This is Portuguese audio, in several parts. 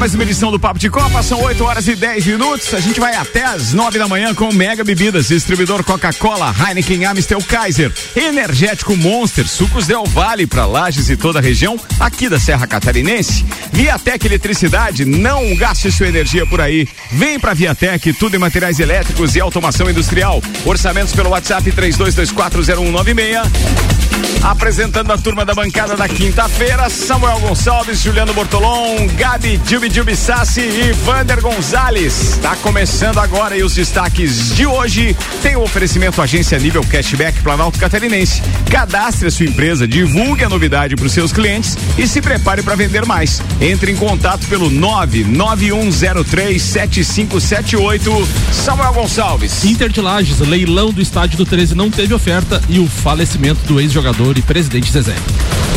Mais uma edição do Papo de Copa. São 8 horas e 10 minutos. A gente vai até as 9 da manhã com Mega Bebidas, distribuidor Coca-Cola, Heineken, Amstel, Kaiser, Energético Monster, Sucos Del Vale para Lages e toda a região aqui da Serra Catarinense. Viatec Eletricidade, não gaste sua energia por aí. Vem para Viatec, tudo em materiais elétricos e automação industrial. Orçamentos pelo WhatsApp 32240196. Apresentando a turma da bancada da quinta-feira, Samuel Gonçalves, Juliano Bortolom, Gabi Jubi Jubi Sassi e Vander Gonzalez. Está começando agora e os destaques de hoje tem o oferecimento agência nível cashback Planalto Catarinense. Cadastre a sua empresa, divulgue a novidade para os seus clientes e se prepare para vender mais. Entre em contato pelo 991037578. Samuel Gonçalves. Inter de Lages, leilão do estádio do 13 não teve oferta e o falecimento do ex-jogador e presidente Zezé.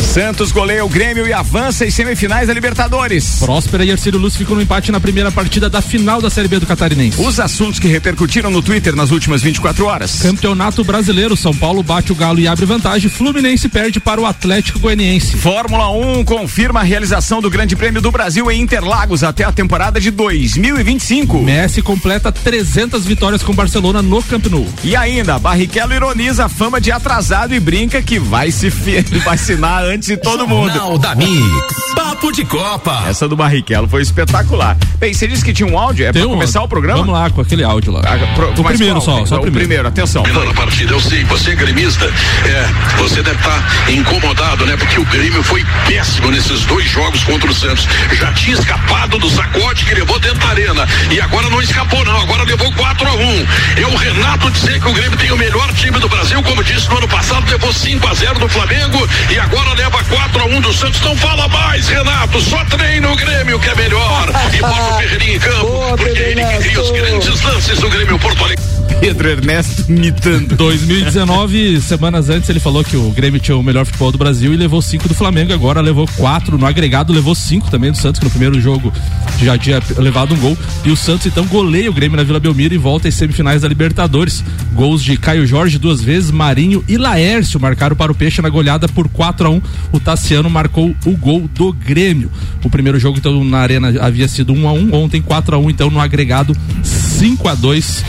Santos goleia o Grêmio e avança em semifinais da Libertadores. Próspera e Arcílio Luz ficam no empate na primeira partida da final da Série B do Catarinense. Os assuntos que repercutiram no Twitter nas últimas 24 horas. Campeonato Brasileiro, São Paulo bate o Galo e abre vantagem, Fluminense perde para o Atlético Goianiense. Fórmula 1 confirma a realização do Grande Prêmio do Brasil em Interlagos até a temporada de 2025. Messi completa 300 vitórias com Barcelona no Camp Nou. E ainda, Barrichello ironiza a fama de atrasado e brinca que vai se vacinar antes de todo mundo. Jornal da Mix. Papo de Copa. Essa do Barrichello foi espetacular. Bem, você disse que tinha um áudio, é Tem pra um, começar o programa? Vamos lá, com aquele áudio lá. Ah, pro, o primeiro qual? só, só o primeiro. primeiro, atenção. Foi. Na partida, eu sei, você é gremista, é, você deve estar tá incomodado, né? Porque o Grêmio foi péssimo nesses dois jogos contra o Santos. Já tinha escapado do sacode que levou dentro da arena. E agora não escapou, não. Agora levou 4 a 1 um. É o Renato dizer que o Grêmio tem o melhor time do Brasil, como disse no ano passado, levou 5 a 0 do Flamengo e agora leva 4 a 1 do Santos. Não fala mais, Renato. Só treina o Grêmio que é melhor. E bota o Ferreirinha em campo. Boa, porque é ele que cria os grandes lances do Grêmio Porto Alegre. Pedro Ernesto mitando. 2019, semanas antes, ele falou que o Grêmio tinha o melhor futebol do Brasil e levou cinco do Flamengo. Agora levou quatro. No agregado, levou cinco também do Santos, que no primeiro jogo já tinha levado um gol. E o Santos, então, goleia o Grêmio na Vila Belmiro e volta às semifinais da Libertadores. Gols de Caio Jorge duas vezes, Marinho e Laércio marcaram para o Peixe na goleada por 4 a 1 O Tassiano marcou o gol do Grêmio. O primeiro jogo, então, na Arena havia sido 1 a 1 Ontem, 4 a 1 então, no agregado 5 a 2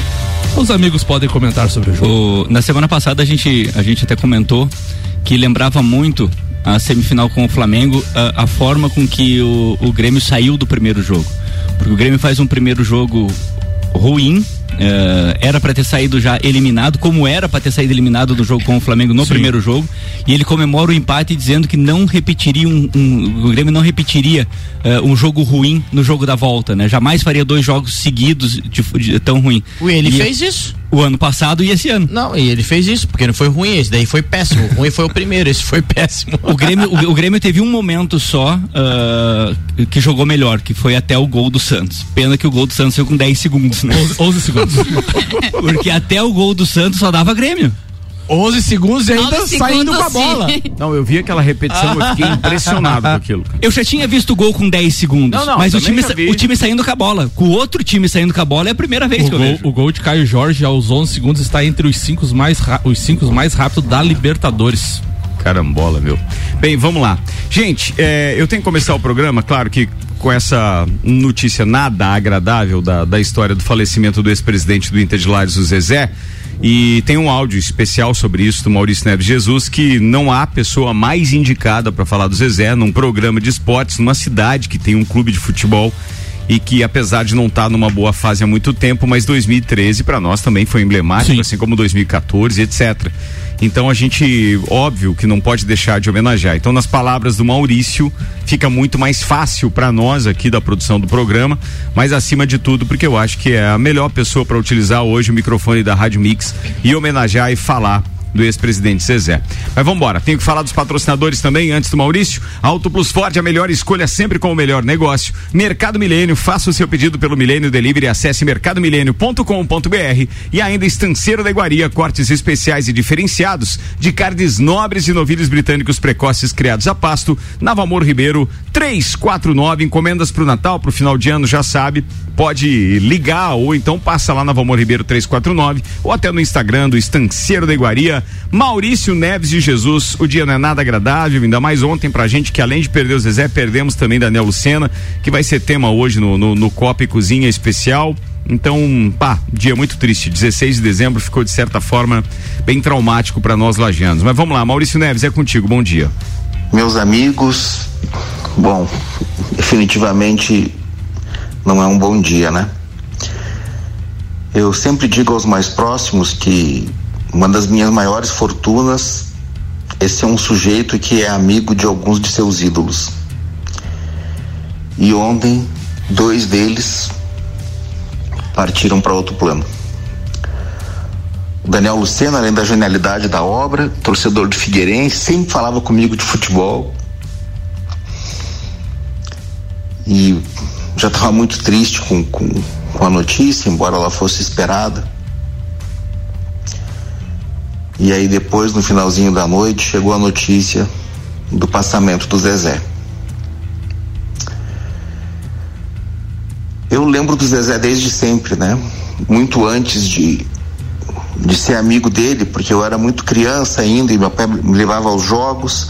os amigos podem comentar sobre o jogo. O, na semana passada a gente, a gente até comentou que lembrava muito a semifinal com o Flamengo, a, a forma com que o, o Grêmio saiu do primeiro jogo. Porque o Grêmio faz um primeiro jogo ruim, Uh, era para ter saído já eliminado, como era para ter saído eliminado do jogo com o Flamengo no Sim. primeiro jogo, e ele comemora o empate dizendo que não repetiria um, um o Grêmio não repetiria uh, um jogo ruim no jogo da volta, né? Jamais faria dois jogos seguidos de, de tão ruim. O ele e fez isso. O ano passado e esse ano. Não, e ele fez isso, porque não foi ruim, esse daí foi péssimo. O ruim foi o primeiro, esse foi péssimo. O Grêmio, o, o Grêmio teve um momento só uh, que jogou melhor, que foi até o gol do Santos. Pena que o gol do Santos foi com 10 segundos, né? 11, 11 segundos. porque até o gol do Santos só dava Grêmio. 11 segundos e ainda saindo com a bola. Não, eu vi aquela repetição, eu fiquei impressionado com aquilo. Eu já tinha visto o gol com 10 segundos, não, não, mas o time, o time saindo com a bola. Com o outro time saindo com a bola é a primeira vez o que eu gol, vejo. O gol de Caio Jorge aos 11 segundos está entre os 5 mais, os cinco mais rápidos da Libertadores. Carambola, meu. Bem, vamos lá. Gente, é, eu tenho que começar o programa, claro que com essa notícia nada agradável da, da história do falecimento do ex-presidente do Inter de Lares, o Zezé. E tem um áudio especial sobre isso do Maurício Neves Jesus, que não há pessoa mais indicada para falar do Zezé num programa de esportes, numa cidade que tem um clube de futebol e que apesar de não estar tá numa boa fase há muito tempo, mas 2013 para nós também foi emblemático, Sim. assim como 2014, etc. Então a gente, óbvio que não pode deixar de homenagear. Então, nas palavras do Maurício, fica muito mais fácil para nós aqui da produção do programa, mas acima de tudo, porque eu acho que é a melhor pessoa para utilizar hoje o microfone da Rádio Mix e homenagear e falar do ex-presidente Zezé. Mas vamos embora, tenho que falar dos patrocinadores também, antes do Maurício. Auto Plus Ford, a melhor escolha sempre com o melhor negócio. Mercado Milênio, faça o seu pedido pelo Milênio Delivery, acesse mercadomilênio.com.br e ainda Estanceiro da Iguaria, cortes especiais e diferenciados de carnes nobres e novilhos britânicos precoces criados a pasto, Nava Amor Ribeiro, 349, encomendas para o Natal, para o final de ano, já sabe, pode ligar ou então passa lá na Valmor Ribeiro 349 ou até no Instagram do Estanceiro da Iguaria. Maurício Neves de Jesus, o dia não é nada agradável, ainda mais ontem pra gente que além de perder o Zezé, perdemos também Daniel Lucena, que vai ser tema hoje no, no, no Copa e Cozinha Especial. Então, pá, dia muito triste. 16 de dezembro ficou de certa forma bem traumático para nós lajanos. Mas vamos lá, Maurício Neves, é contigo. Bom dia. Meus amigos, bom, definitivamente não é um bom dia, né? Eu sempre digo aos mais próximos que uma das minhas maiores fortunas é ser um sujeito que é amigo de alguns de seus ídolos. E ontem, dois deles partiram para outro plano. O Daniel Lucena, além da genialidade da obra, torcedor de Figueirense, sempre falava comigo de futebol. E já estava muito triste com, com, com a notícia, embora ela fosse esperada. E aí depois, no finalzinho da noite, chegou a notícia do passamento do Zezé. Eu lembro do Zezé desde sempre, né? Muito antes de, de ser amigo dele, porque eu era muito criança ainda e meu pai me levava aos jogos.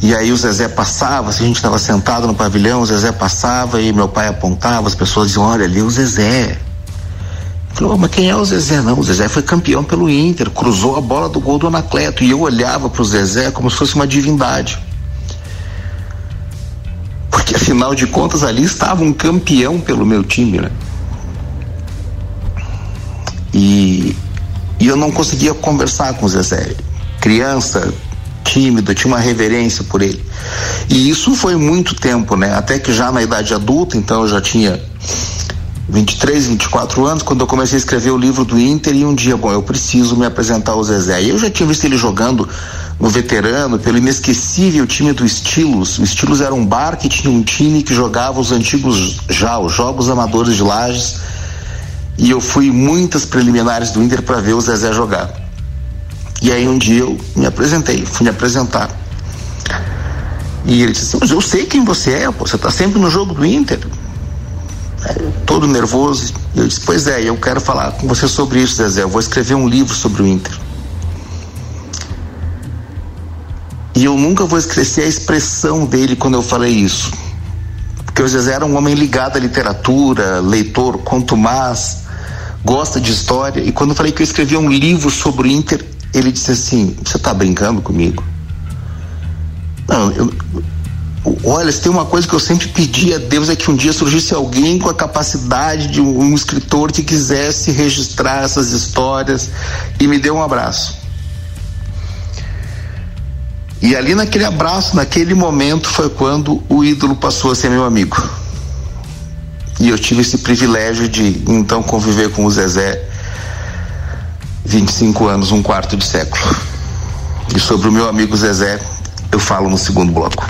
E aí o Zezé passava, se a gente estava sentado no pavilhão, o Zezé passava e meu pai apontava, as pessoas diziam, olha ali o Zezé. Falou, mas quem é o Zezé? Não, o Zezé foi campeão pelo Inter, cruzou a bola do gol do Anacleto. E eu olhava para o Zezé como se fosse uma divindade. Porque afinal de contas ali estava um campeão pelo meu time, né? E, e eu não conseguia conversar com o Zezé. Criança, tímido, tinha uma reverência por ele. E isso foi muito tempo, né? Até que já na idade adulta, então eu já tinha 23, 24 anos, quando eu comecei a escrever o livro do Inter e um dia, bom, eu preciso me apresentar ao Zezé. E eu já tinha visto ele jogando no veterano, pelo inesquecível time do Estilos. O Estilos era um bar que tinha um time que jogava os antigos já, os jogos amadores de Lages. E eu fui muitas preliminares do Inter para ver o Zezé jogar. E aí um dia eu me apresentei, fui me apresentar. E ele disse assim, mas eu sei quem você é, pô, você está sempre no jogo do Inter. Todo nervoso. Eu disse, pois é, eu quero falar com você sobre isso, Zezé. Eu vou escrever um livro sobre o Inter. E eu nunca vou esquecer a expressão dele quando eu falei isso. Porque o Zezé era um homem ligado à literatura, leitor, quanto mais, gosta de história. E quando eu falei que eu escrevia um livro sobre o Inter, ele disse assim: Você está brincando comigo? Não, eu, olha, se tem uma coisa que eu sempre pedi a Deus é que um dia surgisse alguém com a capacidade de um, um escritor que quisesse registrar essas histórias e me deu um abraço. E ali naquele abraço, naquele momento, foi quando o ídolo passou a ser meu amigo. E eu tive esse privilégio de então conviver com o Zezé 25 anos, um quarto de século. E sobre o meu amigo Zezé, eu falo no segundo bloco.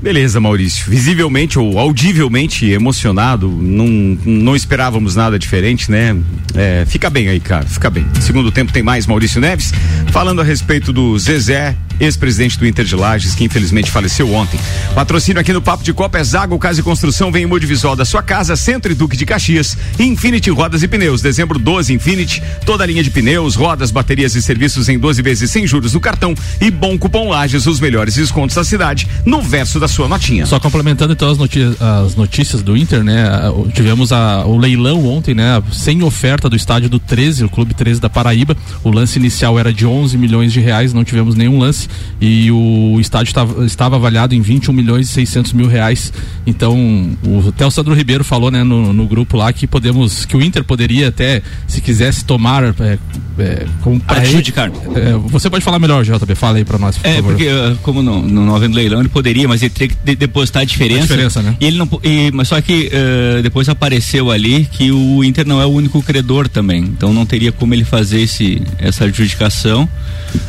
Beleza, Maurício. Visivelmente ou audivelmente emocionado, não, não esperávamos nada diferente, né? É, fica bem aí, cara, fica bem. Segundo tempo tem mais Maurício Neves, falando a respeito do Zezé, ex-presidente do Inter de Lages, que infelizmente faleceu ontem. Patrocínio aqui no Papo de Copa é Zago Casa e Construção, vem em Modivisual da sua casa, Centro e Duque de Caxias, Infinity Rodas e Pneus, dezembro 12 Infinity, toda a linha de pneus, rodas, baterias e serviços em 12 vezes sem juros no cartão e bom cupom Lages, os melhores descontos da cidade, no verso da sua notinha. Só complementando então as notícias, as notícias do Inter, né? Tivemos a, o leilão ontem, né? Sem oferta do estádio do 13, o Clube 13 da Paraíba. O lance inicial era de 11 milhões de reais, não tivemos nenhum lance e o estádio estava, estava avaliado em 21 milhões e 600 mil reais. Então, o até o Sandro Ribeiro falou né, no, no grupo lá que podemos, que o Inter poderia até, se quisesse tomar é, é, como adjudicar. É, você pode falar melhor, JB, fala aí para nós. Por é, favor. porque uh, como não, não havendo leilão, ele poderia, mas ele teria que de, depositar a diferença. A diferença, né? E ele não, e, mas só que uh, depois apareceu ali que o Inter não é o único credor também, então não teria como ele fazer esse, essa adjudicação.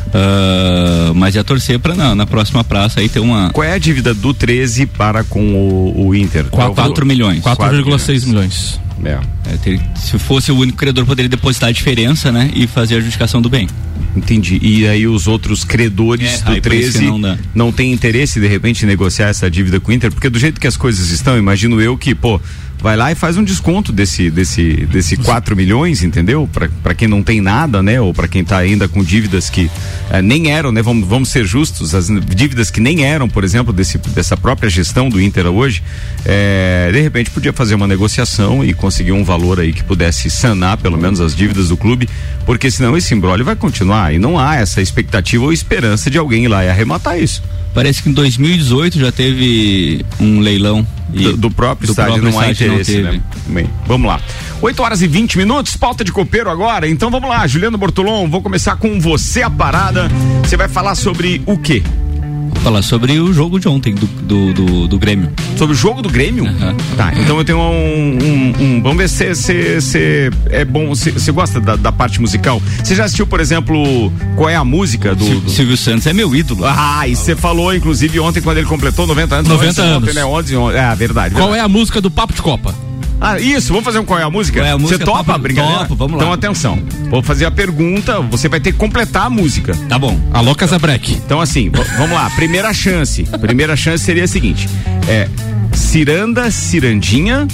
Uh, mas ia torcer para na, na, próxima praça aí ter uma. Qual é a dívida do 13 para com o, o Inter? 4, 4 milhões. 4,6 milhões. É. É, ter, se fosse o único credor, poderia depositar a diferença, né? E fazer a adjudicação do bem. Entendi. E aí os outros credores é, do 13 não, não têm interesse, de repente, em negociar essa dívida com o Inter? Porque do jeito que as coisas estão, imagino eu que, pô, vai lá e faz um desconto desse desse desse 4 milhões, entendeu? Para quem não tem nada, né? Ou para quem está ainda com dívidas que eh, nem eram, né? Vamos, vamos ser justos, as dívidas que nem eram, por exemplo, desse, dessa própria gestão do Inter hoje, eh, de repente podia fazer uma negociação e conseguir um valor aí que pudesse sanar pelo menos as dívidas do clube, porque senão esse embrólio vai continuar e não há essa expectativa ou esperança de alguém ir lá e arrematar isso. Parece que em 2018 já teve um leilão. Do, do, próprio do estádio próprio não há interesse, não né? Bem, vamos lá. 8 horas e 20 minutos, pauta de copeiro agora. Então vamos lá, Juliano Bortolom, vou começar com você a parada. Você vai falar sobre o quê? Falar sobre o jogo de ontem do, do, do, do Grêmio. Sobre o jogo do Grêmio? Uhum. Tá, então eu tenho um. um, um vamos ver se, se, se é bom. Você gosta da, da, parte musical? Você já assistiu, por exemplo, qual é a música do. do... Silvio Santos é meu ídolo. Ah, e você falou, inclusive, ontem, quando ele completou 90 anos. 90 anos. Ontem, né? 11, 11, é, verdade. Qual verdade. é a música do Papo de Copa? Ah, isso, vamos fazer um qual é a música? É você topa a brincadeira? Topo, vamos lá. Então atenção, vou fazer a pergunta, você vai ter que completar a música. Tá bom. Alô, Casabrec. Então assim, vamos lá, primeira chance. Primeira chance seria a seguinte, é Ciranda, Cirandinha,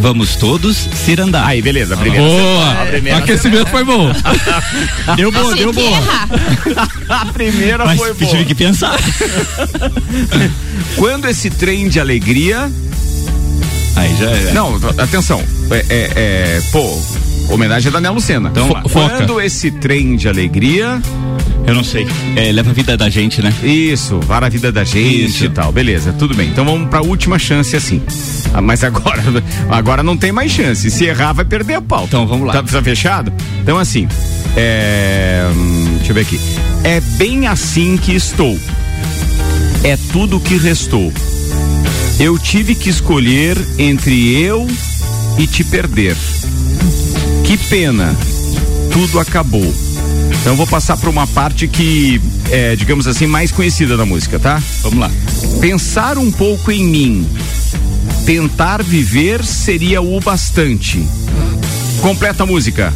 Vamos todos cirandar. Aí, beleza. Primeira Boa. A primeira Aquecimento foi bom. deu bom, deu bom. a primeira Mas foi boa. tive que pensar. Quando esse trem de alegria Aí já é. Não, atenção. É, é, é pô, homenagem a Daniel Lucena. Então, quando esse trem de alegria. Eu não sei. É, leva a vida da gente, né? Isso, vara a vida da gente Isso. e tal. Beleza, tudo bem. Então vamos pra última chance assim. Ah, mas agora, agora não tem mais chance. Se errar, vai perder a pauta. Então vamos lá. Tá, tá fechado? Então assim. É, deixa eu ver aqui. É bem assim que estou. É tudo que restou eu tive que escolher entre eu e te perder. Que pena, tudo acabou. Então vou passar para uma parte que é, digamos assim, mais conhecida da música, tá? Vamos lá. Pensar um pouco em mim, tentar viver seria o bastante. Completa a música.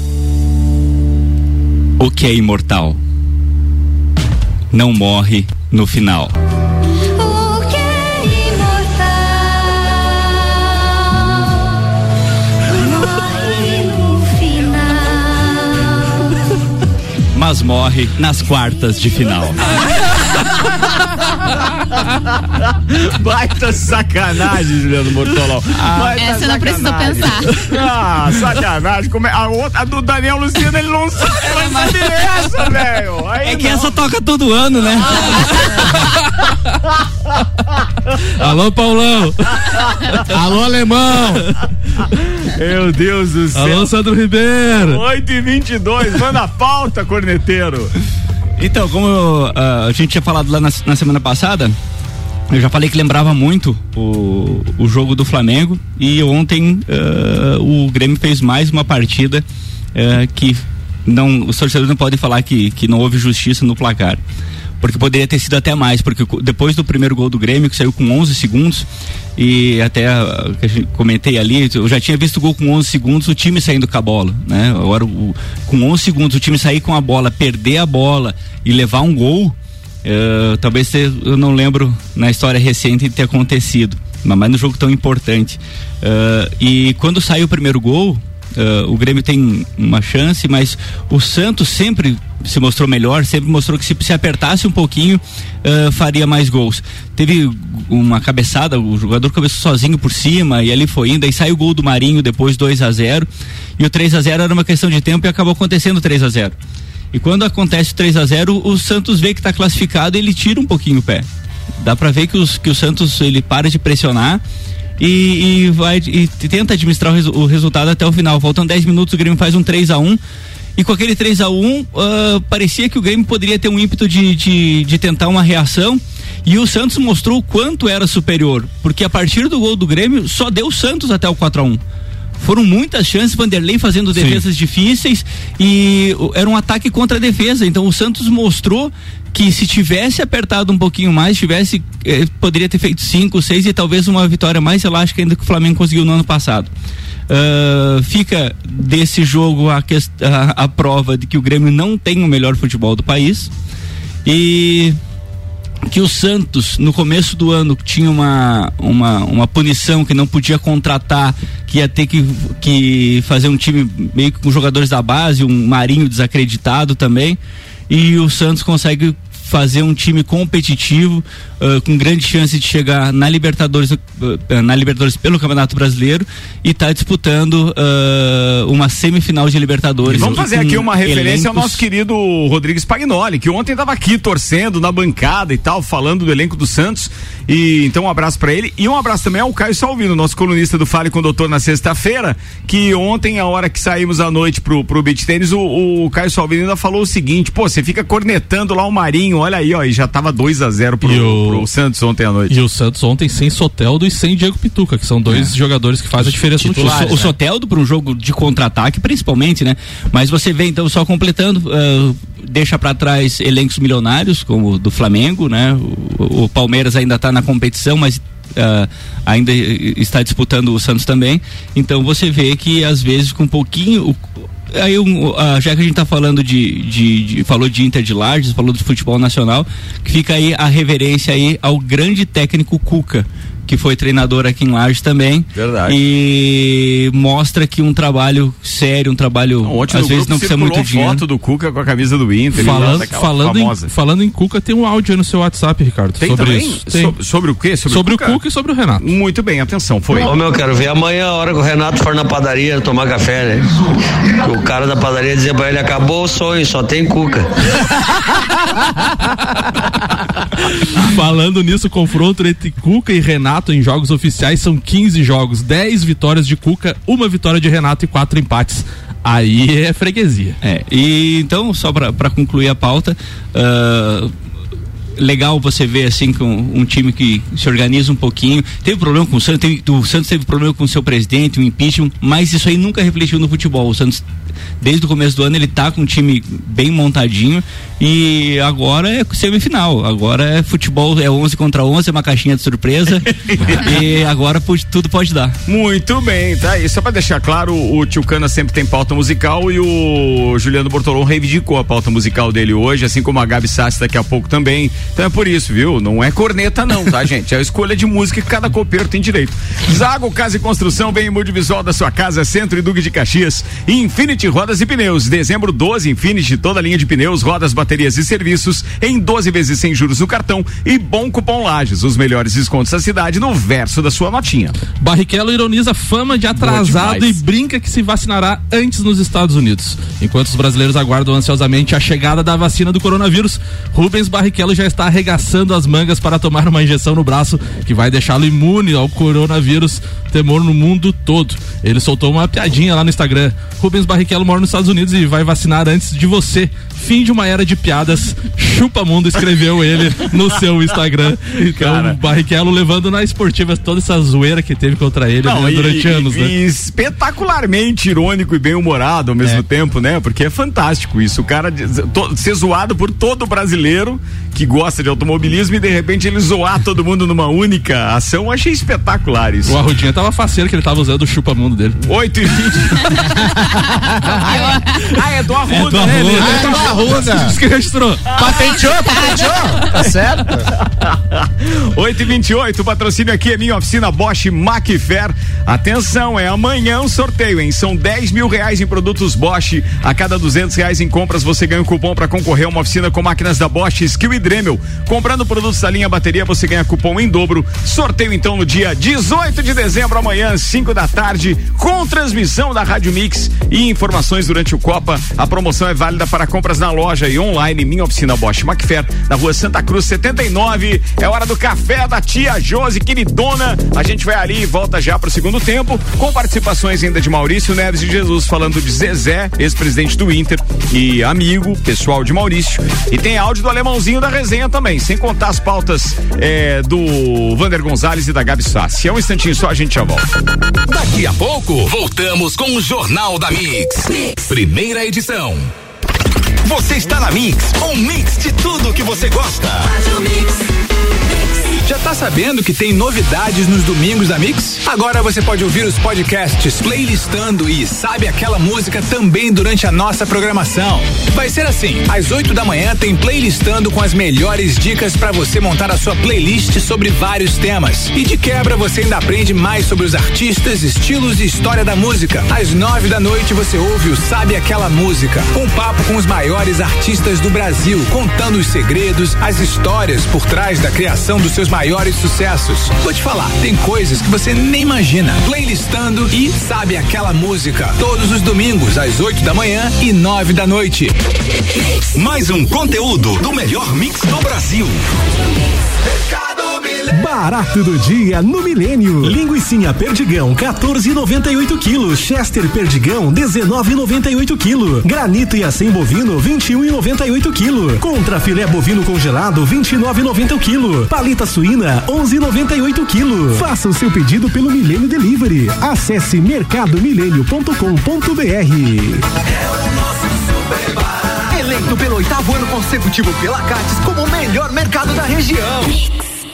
O que é imortal não morre no final. Mas morre nas quartas de final. Baita sacanagem, Juliano Mortolão. Ah, essa não precisa pensar. Ah, sacanagem. Como é, a, outra, a do Daniel Luciano, ele não sabe fazer essa, velho. É que não. essa toca todo ano, né? Alô, Paulão. Alô, Alemão. Meu Deus do céu. Alô, Sandro Ribeiro. 8 e 22 manda a pauta, corneteiro. Então, como uh, a gente tinha falado lá na, na, semana passada, eu já falei que lembrava muito o, o jogo do Flamengo e ontem uh, o Grêmio fez mais uma partida uh, que não, os torcedores não podem falar que, que não houve justiça no placar porque poderia ter sido até mais, porque depois do primeiro gol do Grêmio, que saiu com 11 segundos, e até ah, que comentei ali, eu já tinha visto o gol com 11 segundos, o time saindo com a bola, né? Agora, o, com 11 segundos, o time sair com a bola, perder a bola e levar um gol, uh, talvez eu não lembro na história recente de ter acontecido, mas no jogo tão importante. Uh, e quando saiu o primeiro gol, Uh, o Grêmio tem uma chance, mas o Santos sempre se mostrou melhor, sempre mostrou que se, se apertasse um pouquinho, uh, faria mais gols. Teve uma cabeçada, o jogador cabeçou sozinho por cima e ali foi indo, aí saiu o gol do Marinho depois 2 a 0 e o 3 a 0 era uma questão de tempo e acabou acontecendo 3 a 0 E quando acontece 3 a 0 o Santos vê que está classificado e ele tira um pouquinho o pé. Dá para ver que, os, que o Santos ele para de pressionar e, e vai e tenta administrar o, resu, o, resultado até o final. Faltam 10 minutos, o Grêmio faz um 3 a 1 e com aquele 3 a 1 uh, parecia que o Grêmio poderia ter um ímpeto de, de, de tentar uma reação. E o Santos mostrou o quanto era superior, porque a partir do gol do Grêmio só deu o Santos até o 4 a 1 foram muitas chances, Vanderlei fazendo defesas Sim. difíceis e era um ataque contra a defesa. Então o Santos mostrou que se tivesse apertado um pouquinho mais, tivesse eh, poderia ter feito cinco, seis e talvez uma vitória mais elástica ainda que o Flamengo conseguiu no ano passado. Uh, fica desse jogo a, a, a prova de que o Grêmio não tem o melhor futebol do país e que o Santos, no começo do ano, tinha uma, uma, uma punição que não podia contratar, que ia ter que, que fazer um time meio que com jogadores da base, um Marinho desacreditado também. E o Santos consegue fazer um time competitivo, uh, com grande chance de chegar na Libertadores, uh, na Libertadores pelo Campeonato Brasileiro e está disputando uh, uma semifinal de Libertadores. E vamos fazer aqui uma referência elencos... ao nosso querido Rodrigues Pagnoli, que ontem estava aqui torcendo na bancada e tal, falando do elenco do Santos. E então um abraço para ele e um abraço também ao Caio Salvino, nosso colunista do Fale com o Doutor na sexta-feira, que ontem, a hora que saímos à noite pro, pro beat tênis, o, o Caio Salvino ainda falou o seguinte: pô, você fica cornetando lá o Marinho, olha aí, ó, e já tava 2 a 0 pro, o... pro Santos ontem à noite. E o Santos ontem sem Soteldo e sem Diego Pituca, que são dois é. jogadores que fazem a diferença no time. O, o né? Soteldo para um jogo de contra-ataque, principalmente, né? Mas você vê, então, só completando, uh, deixa para trás elencos milionários, como o do Flamengo, né? O, o Palmeiras ainda está na competição, mas Uh, ainda está disputando o Santos também. Então você vê que às vezes com um pouquinho. Aí, uh, já que a gente está falando de, de, de, falou de Inter de Lages, falou do futebol nacional, fica aí a reverência aí ao grande técnico Cuca, que foi treinador aqui em Lages também. Verdade. E mostra que um trabalho sério, um trabalho não, às vezes não precisa muito dinheiro. foto do Cuca com a camisa do Inter. Falando, falando, em, falando em Cuca, tem um áudio aí no seu WhatsApp, Ricardo. Tem sobre também? isso. Tem. So, sobre o quê? Sobre, sobre o, Cuca? o, Cuca? e sobre o Renato. Muito bem, atenção, foi. Ô meu, quero ver amanhã a hora que o Renato for na padaria tomar café, né? O cara da padaria dizia pra ele, acabou o sonho, só tem Cuca. falando nisso, confronto entre Cuca e Renato em jogos oficiais oficiais são 15 jogos, 10 vitórias de Cuca, uma vitória de Renato e quatro empates. Aí é freguesia. É, e então, só para concluir a pauta, uh, legal você ver assim com um time que se organiza um pouquinho. Teve problema com o Santos, teve, o Santos teve problema com o seu presidente, o impeachment, mas isso aí nunca refletiu no futebol. O Santos desde o começo do ano ele tá com um time bem montadinho e agora é semifinal. Agora é futebol, é 11 contra 11, é uma caixinha de surpresa e agora tudo pode dar. Muito bem, tá aí. Só para deixar claro, o Tio Cana sempre tem pauta musical e o Juliano Bortolom reivindicou a pauta musical dele hoje, assim como a Gabi Sassi daqui a pouco também. Então é por isso, viu? Não é corneta não, tá, gente? É a escolha de música que cada copeiro tem direito. Zago Casa e Construção vem em multivisual da sua casa, Centro e Duque de Caxias. Infinity Rodas e Pneus. Dezembro 12, Infinity, toda a linha de pneus, rodas, baterias e serviços em 12 vezes sem juros no cartão e bom cupom Lages. Os melhores descontos da cidade no verso da sua notinha. Barrichello ironiza fama de atrasado e brinca que se vacinará antes nos Estados Unidos. Enquanto os brasileiros aguardam ansiosamente a chegada da vacina do coronavírus, Rubens Barrichello já está arregaçando as mangas para tomar uma injeção no braço que vai deixá-lo imune ao coronavírus, temor no mundo todo. Ele soltou uma piadinha lá no Instagram. Rubens Barrichello mora nos Estados Unidos e vai vacinar antes de você. Fim de uma era de piadas. Chupa Mundo escreveu ele no seu Instagram. Então, Cara. Barrichello levando na esportiva toda essa zoeira que teve contra ele Não, né, durante e, anos, e, né? espetacularmente irônico e bem-humorado ao mesmo é. tempo, né? Porque é fantástico isso. O cara to, ser zoado por todo brasileiro que gosta de automobilismo e de repente ele zoar todo mundo numa única ação. Eu achei espetacular isso. O Arrudinha tava faceiro que ele tava usando o chupa-mundo dele. 8 e 20. ah, é do Arruda, é do Arruda. né? Ah, é do Arruda. Diz que registrou. Patenteou, patenteou. Tá certo? 8 e 28 o patrocínio aqui é minha oficina Bosch Macfair. Atenção, é amanhã um sorteio, hein? São 10 mil reais em produtos Bosch. A cada 200 reais em compras você ganha um cupom para concorrer a uma oficina com máquinas da Bosch, Skill e Dremel. Comprando produtos da linha bateria você ganha cupom em dobro. Sorteio então no dia 18 de dezembro, amanhã, 5 da tarde, com transmissão da Rádio Mix e informação informações durante o Copa. A promoção é válida para compras na loja e online Minha Oficina Bosch Macfer, na rua Santa Cruz 79. É hora do café da tia Josi, queridona. A gente vai ali e volta já para o segundo tempo, com participações ainda de Maurício Neves e Jesus falando de Zezé, ex-presidente do Inter e amigo pessoal de Maurício. E tem áudio do alemãozinho da resenha também, sem contar as pautas é, do Vander Gonzalez e da Gabi Sassi. É um instantinho só, a gente já volta. Daqui a pouco, voltamos com o Jornal da mix. Primeira edição. Você está na Mix, um mix de tudo que você gosta. Já tá sabendo que tem novidades nos domingos da Mix? Agora você pode ouvir os podcasts playlistando e sabe aquela música também durante a nossa programação. Vai ser assim: às 8 da manhã tem playlistando com as melhores dicas para você montar a sua playlist sobre vários temas. E de quebra você ainda aprende mais sobre os artistas, estilos e história da música. Às 9 da noite você ouve o Sabe Aquela Música, um papo com os maiores artistas do Brasil, contando os segredos, as histórias por trás da criação dos seus maiores sucessos. Vou te falar, tem coisas que você nem imagina. Playlistando e sabe aquela música. Todos os domingos, às 8 da manhã e 9 da noite. Mais um conteúdo do melhor mix do Brasil. Barato do dia no Milênio. Linguicinha Perdigão 14,98 quilos. Chester Perdigão 19,98 quilos. Granito e acém bovino 21,98 quilos. Contra filé bovino congelado 29,90 quilos. Palita suína 11,98 quilos. Faça o seu pedido pelo Milênio Delivery. Acesse mercadomilênio.com.br. Eleito pelo oitavo ano consecutivo pela Cates como o melhor mercado da região.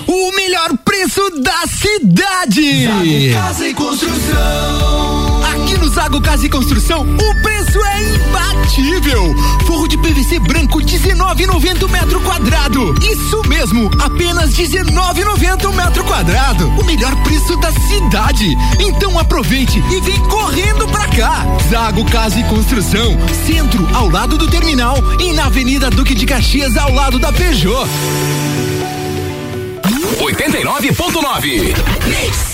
O melhor preço da cidade. Zago Casa e Construção. Aqui no Zago Casa e Construção, o preço é imbatível. Forro de PVC branco 19,90 metro quadrado. Isso mesmo, apenas 19,90 metro quadrado. O melhor preço da cidade. Então aproveite e vem correndo pra cá. Zago Casa e Construção, centro ao lado do terminal e na Avenida Duque de Caxias ao lado da Peugeot. 89.9.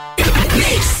Mix.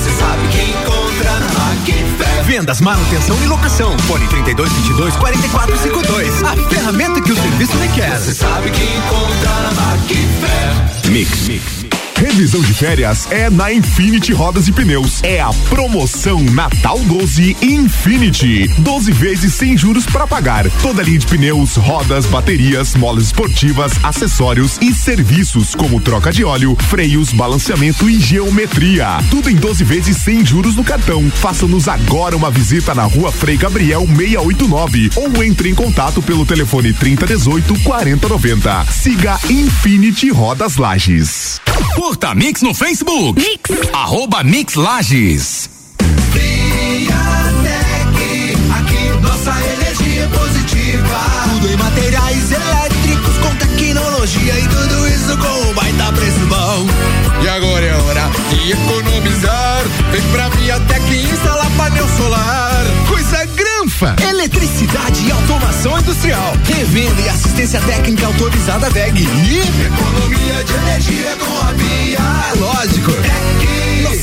Você sabe que encontra Macfer. Vendas, manutenção e locação. Fone 3222 4452. A ferramenta que o serviço requer. Você sabe que encontra na Macfer. Mix. Mix. Revisão de férias é na Infinity Rodas e Pneus. É a promoção Natal 12 Infinity. 12 vezes sem juros para pagar. Toda linha de pneus, rodas, baterias, molas esportivas, acessórios e serviços como troca de óleo, freios, balanceamento e geometria. Tudo em 12 vezes sem juros no cartão. Faça-nos agora uma visita na rua Frei Gabriel 689 ou entre em contato pelo telefone 3018 4090. Siga Infinity Rodas Lages. Curta Mix no Facebook. Mix. Arroba Mix Lages. Friatec, aqui nossa energia é positiva. Tudo em materiais elétricos com tecnologia e tudo isso com um baita preço bom. E agora é hora de economizar. Vem pra Viatec instalar painel solar. Coisa gran Eletricidade e automação industrial. Revenda e assistência técnica autorizada VEG. E economia de energia com a Via. Lógico.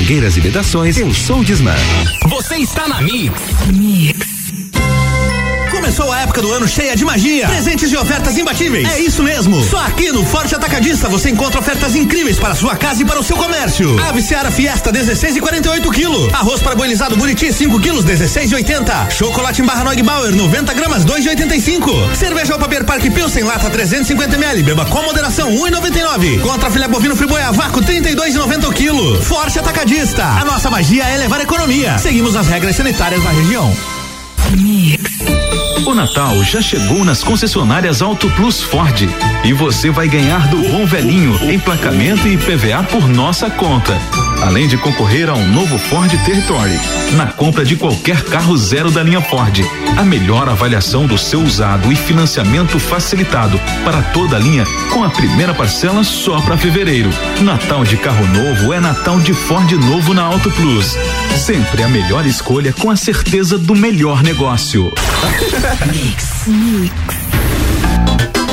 mangueiras e vedações? Pensou Disman. Você está na Mix. Começou a época do ano cheia de magia, presentes e ofertas imbatíveis. É isso mesmo. Só aqui no Forte Atacadista você encontra ofertas incríveis para sua casa e para o seu comércio. Ave Seara Fiesta 16,48 kg. Arroz parabolizado Buriti 5 kg 16,80. Chocolate em barra Bauer 90 gramas 2,85. Cerveja Opaper Park Pilsen lata 350 ml. Beba com moderação 1,99. Contra filé bovino friboi a vácuo 32,90 o quilo. Forte Atacadista. A nossa magia é levar economia. Seguimos as regras sanitárias da região. O Natal já chegou nas concessionárias Auto Plus Ford e você vai ganhar do bom velhinho emplacamento e PVA por nossa conta. Além de concorrer a um novo Ford Territory na compra de qualquer carro zero da linha Ford. A melhor avaliação do seu usado e financiamento facilitado para toda a linha com a primeira parcela só para fevereiro. Natal de carro novo é Natal de Ford novo na Auto Plus. Sempre a melhor escolha com a certeza do melhor negócio.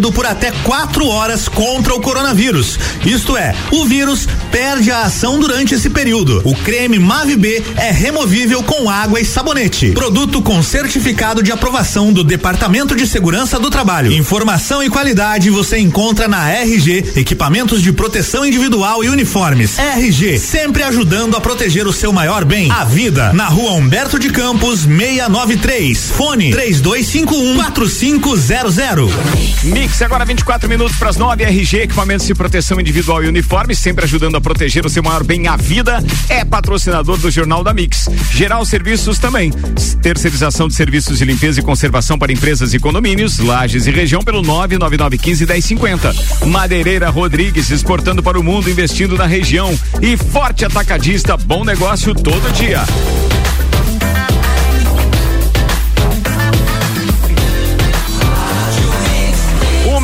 por até quatro horas contra o coronavírus. Isto é, o vírus perde a ação durante esse período. O creme Mave B é removível com água e sabonete. Produto com certificado de aprovação do Departamento de Segurança do Trabalho. Informação e qualidade você encontra na RG, equipamentos de proteção individual e uniformes. RG, sempre ajudando a proteger o seu maior bem, a vida. Na rua Humberto de Campos, 693. Fone 3251 4500. Mix, agora 24 minutos para as 9. RG, equipamentos de proteção individual e uniforme, sempre ajudando a proteger o seu maior bem, a vida. É patrocinador do Jornal da Mix. Geral Serviços também. Terceirização de serviços de limpeza e conservação para empresas e condomínios, lajes e região pelo 99915 1050. Madeireira Rodrigues, exportando para o mundo, investindo na região. E Forte Atacadista, bom negócio todo dia.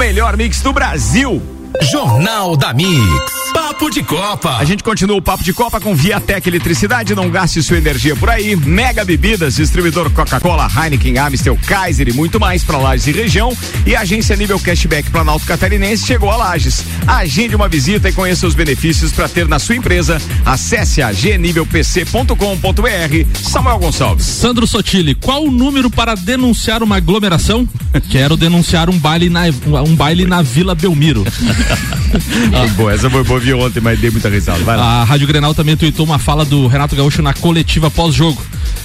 Melhor mix do Brasil. Jornal da Mix. Papo de Copa. A gente continua o papo de Copa com Viatec Eletricidade. Não gaste sua energia por aí. Mega Bebidas, distribuidor Coca-Cola, Heineken, Amstel, Kaiser e muito mais para Lages e região. E a agência nível Cashback Planalto Catarinense chegou a Lages. Agende uma visita e conheça os benefícios para ter na sua empresa. Acesse a gnivelpc.com.br. Samuel Gonçalves. Sandro Sotile, qual o número para denunciar uma aglomeração? Quero denunciar um baile na, um baile na Vila Belmiro. Foi boa, essa foi boa, vi ontem, mas dei muita risada. Vai lá. A Rádio Grenal também tweetou uma fala do Renato Gaúcho na coletiva pós-jogo.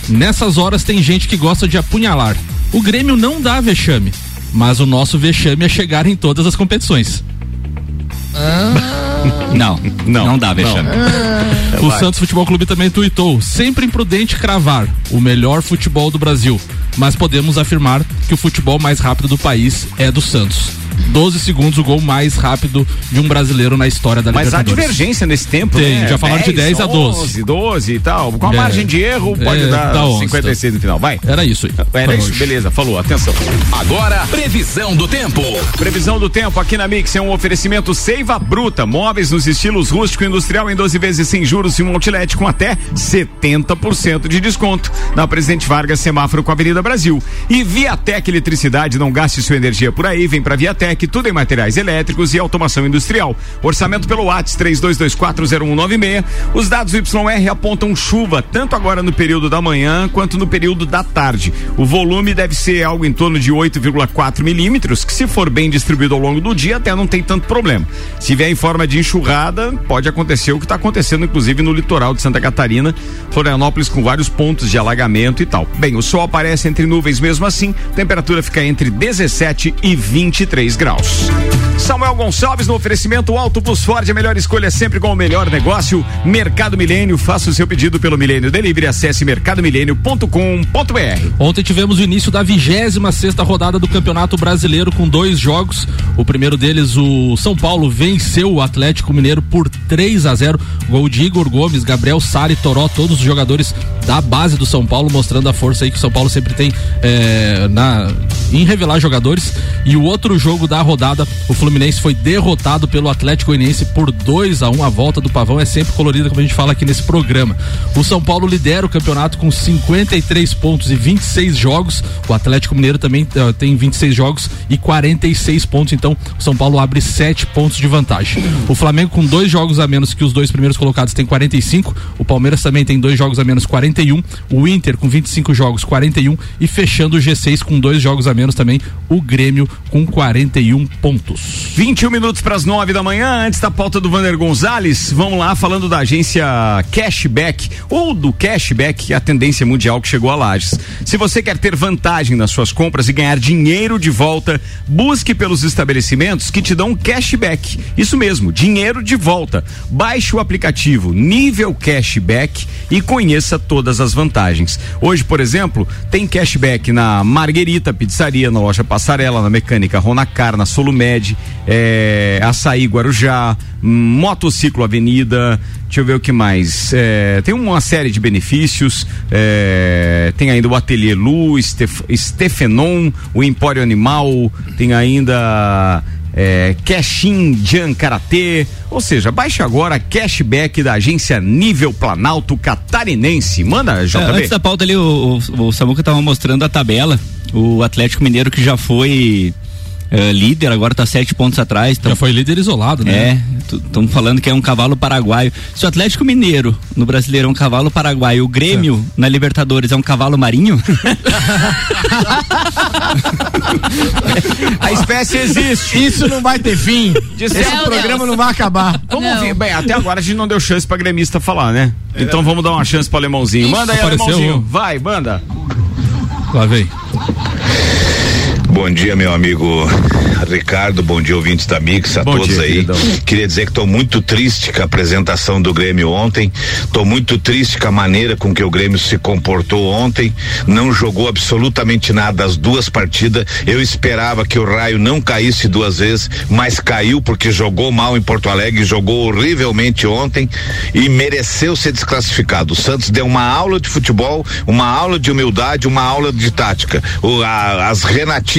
Nessas horas tem gente que gosta de apunhalar. O Grêmio não dá vexame, mas o nosso vexame é chegar em todas as competições. Não, não, não dá vexame. O Santos Futebol Clube também tuitou: sempre imprudente cravar o melhor futebol do Brasil, mas podemos afirmar que o futebol mais rápido do país é do Santos. 12 segundos o gol mais rápido de um brasileiro na história da Mas há Libertadores. divergência nesse tempo, Tem, né? já falaram de 10 a 12. 11, 12 e tal. Com a É. margem de erro, pode É, dar dá 11, 56 no final. Vai. Era isso aí. Era pra isso, hoje. beleza. Falou, atenção. Agora, previsão do tempo. Previsão do tempo aqui na Mix é um oferecimento Seiva Bruta, móveis nos estilos rústico e industrial em 12 vezes sem juros e um outlet com até 70% de desconto. Na Presidente Vargas, semáforo com a Avenida Brasil. E Viatec Eletricidade, não gaste sua energia por aí, vem pra Viatec, tudo em materiais elétricos e automação industrial. Orçamento pelo WhatsApp 32240196. Os dados YR apontam chuva, tanto agora no período da manhã quanto no período da tarde. O volume deve ser algo em torno de 8,4 milímetros, que se for bem distribuído ao longo do dia, até não tem tanto problema. Se vier em forma de enxurrada, pode acontecer o que está acontecendo, inclusive, no litoral de Santa Catarina, Florianópolis, com vários pontos de alagamento e tal. Bem, o sol aparece entre nuvens mesmo assim, temperatura fica entre 17 e 23 graus. Samuel Gonçalves no oferecimento Auto Plus Ford, a melhor escolha sempre com o melhor negócio. Mercado Milênio, faça o seu pedido pelo Milênio Delivery, acesse mercadomilênio.com.br. Ontem tivemos o início da 26 sexta rodada do Campeonato Brasileiro com dois jogos. O primeiro deles, o São Paulo venceu o Atlético Mineiro por 3 a 0. Gol de Igor Gomes, Gabriel Sari, Toró, todos os jogadores da base do São Paulo, mostrando a força aí que o São Paulo sempre tem eh, na, em revelar jogadores. E o outro jogo da rodada, o Fluminense foi derrotado pelo Atlético Goianiense por 2 a 1 um. A volta do Pavão é sempre colorida, como a gente fala aqui nesse programa. O São Paulo lidera o campeonato com 53 pontos e 26 jogos. O Atlético Mineiro também uh, tem 26 jogos e 46 pontos. Então, o São Paulo abre 7 pontos de vantagem. O Flamengo, com dois jogos a menos que os dois primeiros colocados, tem 45. O Palmeiras também tem dois jogos a menos, 41. O Inter, com 25 jogos, 41. E fechando o G6 com dois jogos a menos também, o Grêmio com 41 pontos. 21 minutos para as 9 da manhã, antes da pauta do Vander Gonzalez, vamos lá falando da agência Cashback ou do Cashback, é a tendência mundial que chegou a Lages. Se você quer ter vantagem nas suas compras e ganhar dinheiro de volta, busque pelos estabelecimentos que te dão cashback. Isso mesmo, dinheiro de volta. Baixe o aplicativo Nível Cashback e conheça todas as vantagens. Hoje, por exemplo, tem cashback na Marguerita Pizzaria, na loja Passarela, na Mecânica Ronacar, na Solumed, é, Açaí Guarujá, Motociclo Avenida, deixa eu ver o que mais. É, tem uma série de benefícios, é, tem ainda o Ateliê Lu, Stef, Stefenon, o Empório Animal, tem ainda é, Cashin Jan Karatê, ou seja, baixe agora cashback da agência Nível Planalto Catarinense. Manda, JB. É, antes da pauta ali, o, o, o Samuca estava mostrando a tabela, o Atlético Mineiro que já foi Uh, líder, agora está sete pontos atrás. Já foi líder isolado, né? É, estamos falando que é um cavalo paraguaio. Se o Atlético Mineiro no brasileiro é um cavalo paraguaio, o Grêmio certo. na Libertadores é um cavalo marinho? a espécie existe. Isso não vai ter fim. Esse não, programa Deus. não vai acabar. Vamos não. ver. Bem, até agora a gente não deu chance pra gremista falar, né? Então vamos dar uma chance pro alemãozinho. Manda aí, Apareceu. alemãozinho. Vai, manda. Lá vem. Bom dia, meu amigo Ricardo, bom dia, ouvintes da Mix, a bom todos dia, aí. Queridão. Queria dizer que estou muito triste com a apresentação do Grêmio ontem. Estou muito triste com a maneira com que o Grêmio se comportou ontem. Não jogou absolutamente nada as duas partidas. Eu esperava que o Raio não caísse duas vezes, mas caiu porque jogou mal em Porto Alegre, jogou horrivelmente ontem e mereceu ser desclassificado. O Santos deu uma aula de futebol, uma aula de humildade, uma aula de tática. O, a, as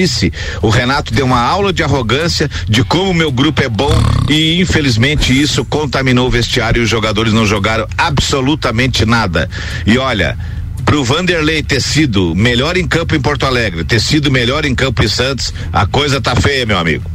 Renatice, o Renato deu uma aula de arrogância de como o meu grupo é bom e infelizmente isso contaminou o vestiário e os jogadores não jogaram absolutamente nada. E olha, pro Vanderlei ter sido melhor em campo em Porto Alegre, ter sido melhor em campo em Santos, a coisa tá feia, meu amigo.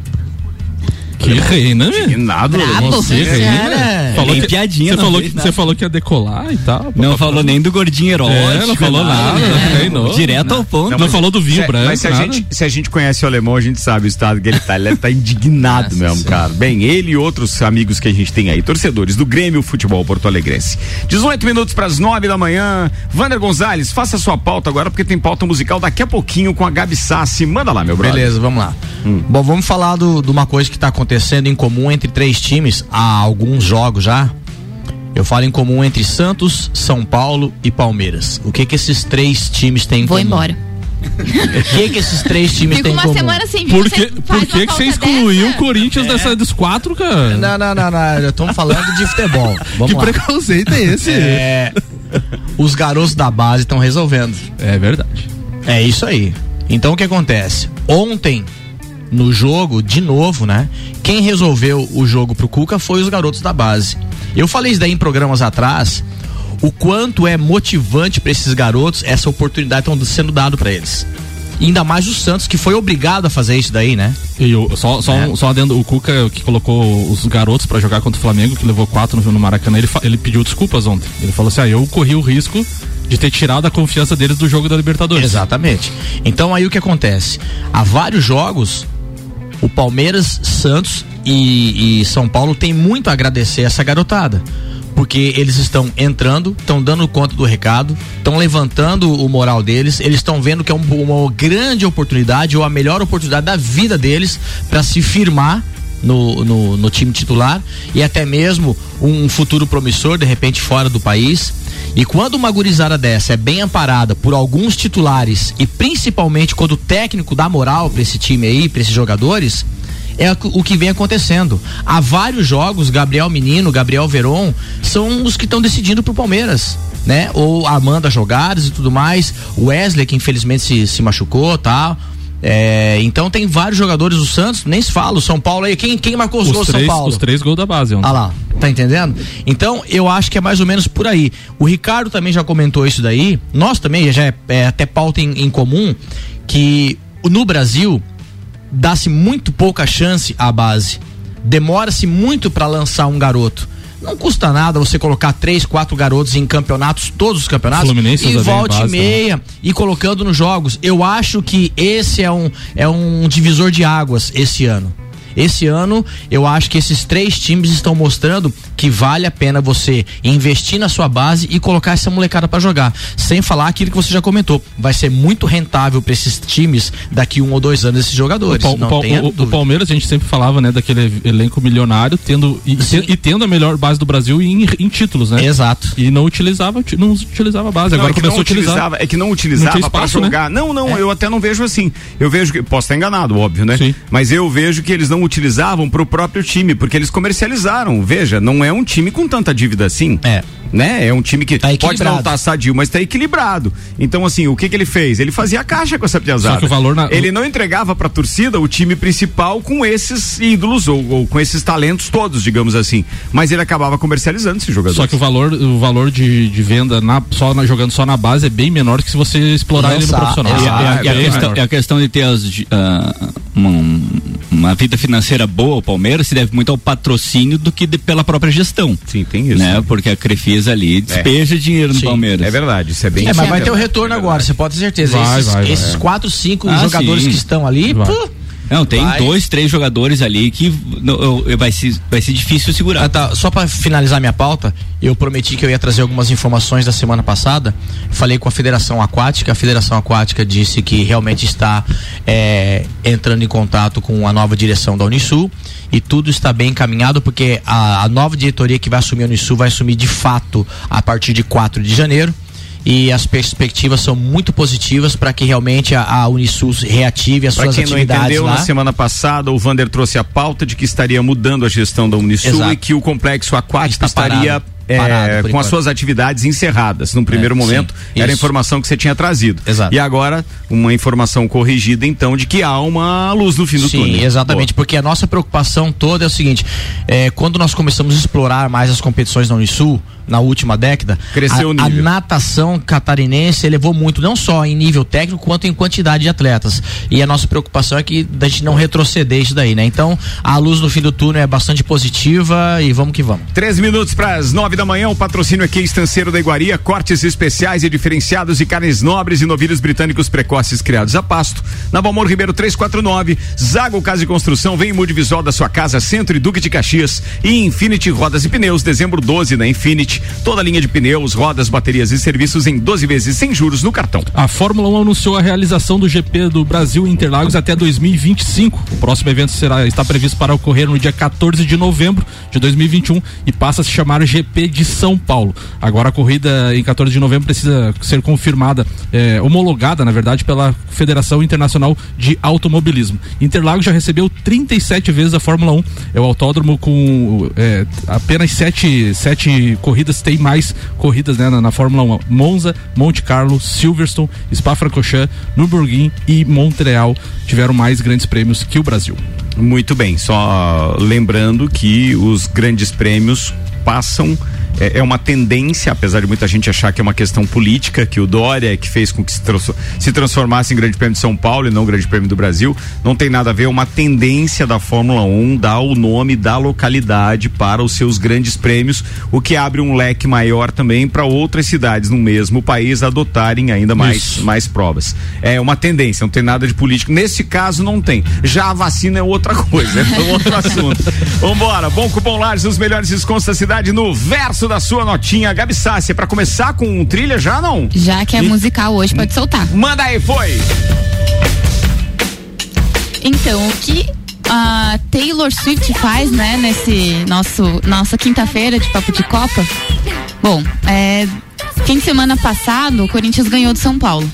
Que reina, né? Nada, você, reina. Falou que, piadinha, você falou, que, você falou que ia decolar e tal. Não falou nem do gordinho erótico. É, não falou nada, nada treinou. Direto ao ponto. Não, não falou do vinho branco. Mas se a, gente, se a gente conhece o alemão, a gente sabe o estado que ele tá. Ele tá indignado mesmo, cara. Bem, ele e outros amigos que a gente tem aí, torcedores do Grêmio Futebol Porto Alegrense. 18 minutos para as 9 da manhã. Vander Gonzalez, faça sua pauta agora, porque tem pauta musical daqui a pouquinho com a Gabi Sassi. Manda lá, meu brother. Beleza, vamos lá. Hum. Bom, vamos falar do, de uma coisa que tá acontecendo em comum entre três times há alguns jogos já. Eu falo em comum entre Santos, São Paulo e Palmeiras. O que que esses três times têm em Vou comum? Vou embora. O que que esses três times Fico têm em uma comum? semana sem vir, Por você que, por que, que você excluiu dessa? o Corinthians dessa dos quatro, cara? Não, não, não, não. Estamos falando de futebol. Vamos que lá. preconceito é esse? É, os garotos da base estão resolvendo. É verdade. É isso aí. Então o que acontece? Ontem, no jogo, de novo, né? Quem resolveu o jogo pro Cuca foi os garotos da base. Eu falei isso daí em programas atrás. o quanto é motivante para esses garotos essa oportunidade estão sendo dado para eles. E ainda mais o Santos, que foi obrigado a fazer isso daí, né? E o, só, só, É. um- só adendo, o Cuca que colocou os garotos pra jogar contra o Flamengo, que levou quatro no, no Maracanã, ele, ele pediu desculpas ontem. Ele falou assim: ah, eu corri o risco de ter tirado a confiança deles do jogo da Libertadores. Exatamente. Então aí o que acontece? Há vários jogos, o Palmeiras, Santos e, e São Paulo tem muito a agradecer essa garotada. Porque eles estão entrando, estão dando conta do recado, estão levantando o moral deles, eles estão vendo que é um- uma grande oportunidade ou a melhor oportunidade da vida deles para se firmar no, no, no time titular e até mesmo um futuro promissor, de repente, fora do país. E quando uma gurizada dessa é bem amparada por alguns titulares e principalmente quando o técnico dá moral para esse time aí, para esses jogadores, é o que vem acontecendo. Há vários jogos, Gabriel Menino, Gabriel Veron, são os que estão decidindo pro Palmeiras. Né? Ou Amanda jogadas e tudo mais. Wesley, que infelizmente se, se machucou tal. É, então tem vários jogadores do Santos, nem se fala, o São Paulo aí. Quem, quem marcou os, Os gols três, São Paulo? os três gols da base ontem. Ah lá, tá entendendo? Então, eu acho que é mais ou menos por aí. O Ricardo também já comentou isso daí. Nós também, já é, é até pauta em, em comum, que no Brasil dá-se muito pouca chance à base. Demora-se muito para lançar um garoto. Não custa nada você colocar três, quatro garotos em campeonatos, todos os campeonatos, Fluminense e usa bem a volte e né? meia e colocando nos jogos. Eu acho que esse é um, é um divisor de águas esse ano. Esse ano, eu acho que esses três times estão mostrando que vale a pena você investir na sua base e colocar essa molecada pra jogar. Sem falar aquilo que você já comentou. Vai ser muito rentável pra esses times daqui um ou dois anos, esses jogadores. O, não o o- o. Palmeiras, a gente sempre falava, né, daquele elenco milionário, tendo e, e tendo a melhor base do Brasil em, em títulos, né? Exato. E não utilizava, não utilizava a base. Não, Agora é que começou não a utilizar. utilizava, é que não utilizava para né? jogar. Não, não, É. eu até não vejo assim. Eu vejo que posso estar enganado, óbvio, né? Mas eu vejo que eles não utilizavam pro próprio time, porque eles comercializaram. Veja, não é um time com tanta dívida assim. É. Né? É um time que pode não estar sadio, mas está equilibrado. Então, assim, o que que ele fez? Ele fazia caixa com essa piazada. Só que o valor na- Ele não entregava pra torcida o time principal com esses ídolos ou, ou com esses talentos todos, digamos assim. Mas ele acabava comercializando esses jogadores. Só que o valor, o valor de, de venda na, só na- jogando só na base é bem menor que se você explorar ele no profissional. A- Ah, e a, é bem questão, e a questão de ter as, ah, uma, uma vida financeira boa, o Palmeiras se deve muito ao patrocínio do que de- pela própria gestão. Sim, tem isso. Né? Porque a Crefisa ali despeja dinheiro no Sim. Palmeiras. É verdade, isso é bem É, mas vai ter o retorno agora, você pode ter certeza. Vai, esses, vai, vai, esses é. quatro, cinco Ah, jogadores sim. que estão ali, Vai. pô, Não, tem Vai. dois, três jogadores ali que não, eu- vai, ser, vai ser difícil segurar. Ah, tá. Só para finalizar minha pauta, eu prometi que eu ia trazer algumas informações da semana passada. Falei com a Federação Aquática. A Federação Aquática disse que realmente está é, entrando em contato com a nova direção da Unisul e tudo está bem encaminhado porque a, a nova diretoria que vai assumir a Unisul vai assumir de fato a partir de 4 de janeiro. E as perspectivas são muito positivas para que realmente a, a Unisul reative as Para suas quem não atividades entendeu, lá. na semana passada o Vander trouxe a pauta de que estaria mudando a gestão da Unisul Exato. e que o complexo aquático estaria é, Parado, com as suas atividades encerradas. Num primeiro É, momento, sim, era a informação que você tinha trazido. Exato. E agora, uma informação corrigida, então, de que há uma luz no fim do Sim, túnel. exatamente, porque a nossa preocupação toda é o seguinte: é, quando nós começamos a explorar mais as competições da Unisul, na última década, Cresceu a, o nível. a natação catarinense elevou muito, não só em nível técnico, quanto em quantidade de atletas. E a nossa preocupação é que a gente não retroceder isso daí, né? Então, a luz no fim do túnel é bastante positiva e vamos que vamos. Três minutos para as nove da manhã, o patrocínio aqui é Estanceiro da Iguaria, cortes especiais e diferenciados de carnes nobres e novilhos britânicos precoces criados a pasto. Na Valmor Ribeiro 349, Zago Casa e Construção, vem em mude visual da sua casa, Centro e Duque de Caxias e Infinity Rodas e Pneus, dezembro 12 na Infinity, toda a linha de pneus, rodas, baterias e serviços em 12 vezes sem juros no cartão. A Fórmula 1 anunciou a realização do GP do Brasil em Interlagos até 2025. O próximo evento será, está previsto para ocorrer no dia 14 de novembro de 2021 e passa a se chamar GP de São Paulo. Agora a corrida em 14 de novembro precisa ser confirmada, eh, homologada, na verdade, pela Federação Internacional de Automobilismo. Interlagos já recebeu 37 vezes a Fórmula 1. É o autódromo com eh, apenas sete, sete corridas, tem mais corridas né, na, na Fórmula 1. Monza, Monte Carlo, Silverstone, Spa-Francorchamps, Nürburgring e Montreal tiveram mais grandes prêmios que o Brasil. Muito bem, só lembrando que os grandes prêmios passam é, é uma tendência, apesar de muita gente achar que é uma questão política, que o Dória é que fez com que se, se transformasse em Grande Prêmio de São Paulo e não Grande Prêmio do Brasil. Não tem nada a ver, é uma tendência da Fórmula 1 dar o nome da localidade para os seus grandes prêmios, o que abre um leque maior também para outras cidades no mesmo país adotarem ainda mais, mais provas. É uma tendência, não tem nada de político. Nesse caso, não tem. Já a vacina é outra coisa, é outro assunto. Vambora, bom cupom Lages, os melhores descontos da cidade no verso da sua notinha. Gabi Sácia, pra começar com um trilha já não? Já que é e... musical hoje, pode soltar. Manda aí, foi! Então, o que a Taylor Swift faz, né, nesse nosso nossa quinta-feira de papo de Copa? Bom, é, fim de semana passado, o Corinthians ganhou do São Paulo.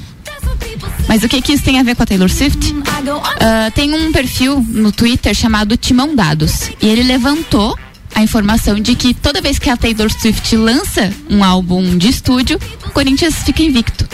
Mas o que, que isso tem a ver com a Taylor Swift? Uh, tem um perfil no Twitter chamado Timão Dados. E ele levantou a informação de que toda vez que a Taylor Swift lança um álbum de estúdio, o Corinthians fica invicto.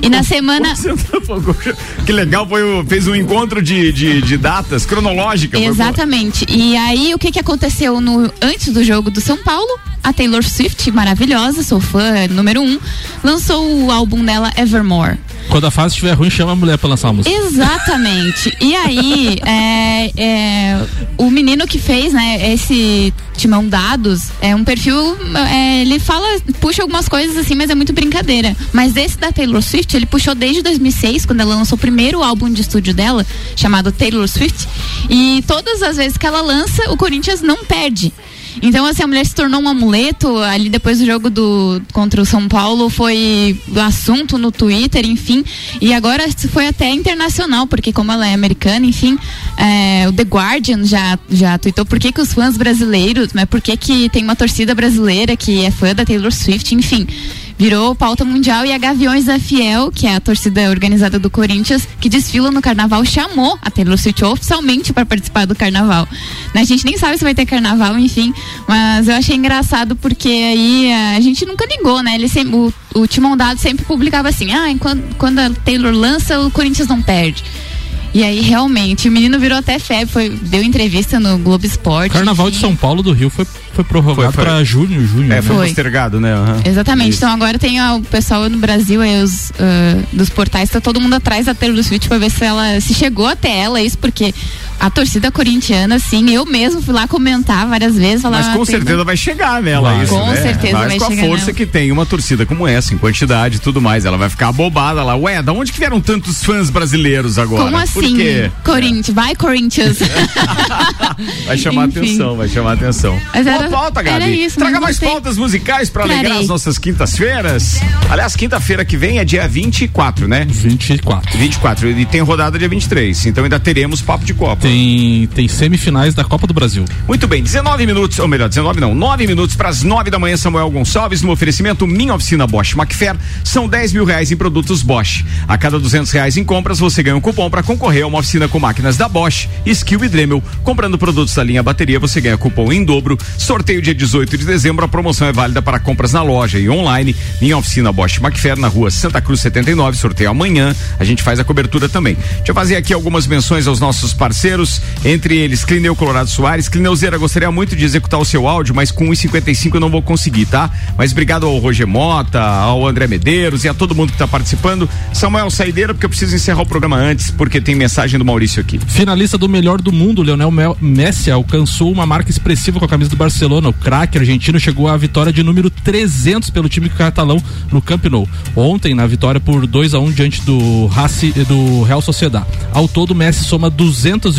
E na semana. que legal, foi, fez um encontro de, de, de datas cronológicas. Exatamente. E aí, o que, que aconteceu no, antes do jogo do São Paulo? A Taylor Swift, maravilhosa, sou fã número um, lançou o álbum dela Evermore. Quando a fase estiver ruim, chama a mulher pra lançar a música. Exatamente. E aí, é, é, o menino que fez, né, esse Timão Dados, é um perfil, é, ele fala, puxa algumas coisas assim, mas é muito brincadeira. Mas esse da Taylor Swift, ele puxou desde 2006, quando ela lançou o primeiro álbum de estúdio dela, chamado Taylor Swift. E todas as vezes que ela lança, o Corinthians não perde. Então, assim, a mulher se tornou um amuleto ali depois do jogo do contra o São Paulo, foi assunto no Twitter, enfim. E agora foi até internacional, porque como ela é americana, enfim, é, o The Guardian já, já tweetou por que, que os fãs brasileiros, mas por que, que tem uma torcida brasileira que é fã da Taylor Swift, enfim virou pauta mundial e a Gaviões da Fiel, que é a torcida organizada do Corinthians, que desfila no carnaval, chamou a Taylor Swift oficialmente para participar do carnaval. A gente nem sabe se vai ter carnaval, enfim, mas eu achei engraçado porque aí a gente nunca ligou, né? Ele sempre, o, o Timão Dado sempre publicava assim: ah, quando a Taylor lança, o Corinthians não perde. E aí, realmente, o menino virou até febre, foi, deu entrevista no Globo Esporte. Carnaval de São Paulo do Rio foi, foi prorrogado para junho, junho. É, foi, foi. postergado, né? Uhum. Exatamente. Isso. Então agora tem ó, o pessoal no Brasil aí, os uh, dos portais, tá todo mundo atrás da Taylor Swift para ver se ela se chegou até ela, isso porque a torcida corintiana, assim, eu mesmo fui lá comentar várias vezes. Falar, Mas com certeza vai chegar nela vai. isso, Com né? certeza Mas vai com chegar. a força nela. que tem uma torcida como essa, em quantidade e tudo mais. Ela vai ficar bobada lá. Ué, da onde que vieram tantos fãs brasileiros agora? Como Por assim? quê? Corinthians, vai Corinthians. vai chamar Enfim. atenção, vai chamar atenção. Mas Boa era- pauta, Gabi. era isso, Traga mais gostei. pautas musicais pra Trarei. alegrar as nossas quintas-feiras. Aliás, quinta-feira que vem é dia 24, né? 24. 24. E tem rodada dia 23. Então ainda teremos papo de Copa. Tem, tem semifinais da Copa do Brasil. Muito bem, 19 minutos, ou melhor, 19 não, 9 minutos para as 9 da manhã, Samuel Gonçalves, no oferecimento Minha Oficina Bosch Macfer, são 10 mil reais em produtos Bosch. A cada 200 reais em compras, você ganha um cupom para concorrer a uma oficina com máquinas da Bosch, Skill e Dremel. Comprando produtos da linha bateria, você ganha cupom em dobro. Sorteio dia 18 de dezembro, a promoção é válida para compras na loja e online. Minha Oficina Bosch Macfer, na rua Santa Cruz 79, sorteio amanhã. A gente faz a cobertura também. Deixa eu fazer aqui algumas menções aos nossos parceiros, entre eles Clineu Colorado Soares. Clineuzeira, gostaria muito de executar o seu áudio, mas com 1,55 eu não vou conseguir, tá? Mas obrigado ao Roger Mota, ao André Medeiros e a todo mundo que está participando. Samuel Saideira, porque eu preciso encerrar o programa antes, porque tem mensagem do Maurício aqui. Finalista do melhor do mundo, Leonel Messi alcançou uma marca expressiva com a camisa do Barcelona. O craque argentino chegou à vitória de número 300 pelo time catalão no Camp Nou. Ontem, na vitória por 2 a 1 diante do, Raci, do Real Sociedad. Ao todo, Messi soma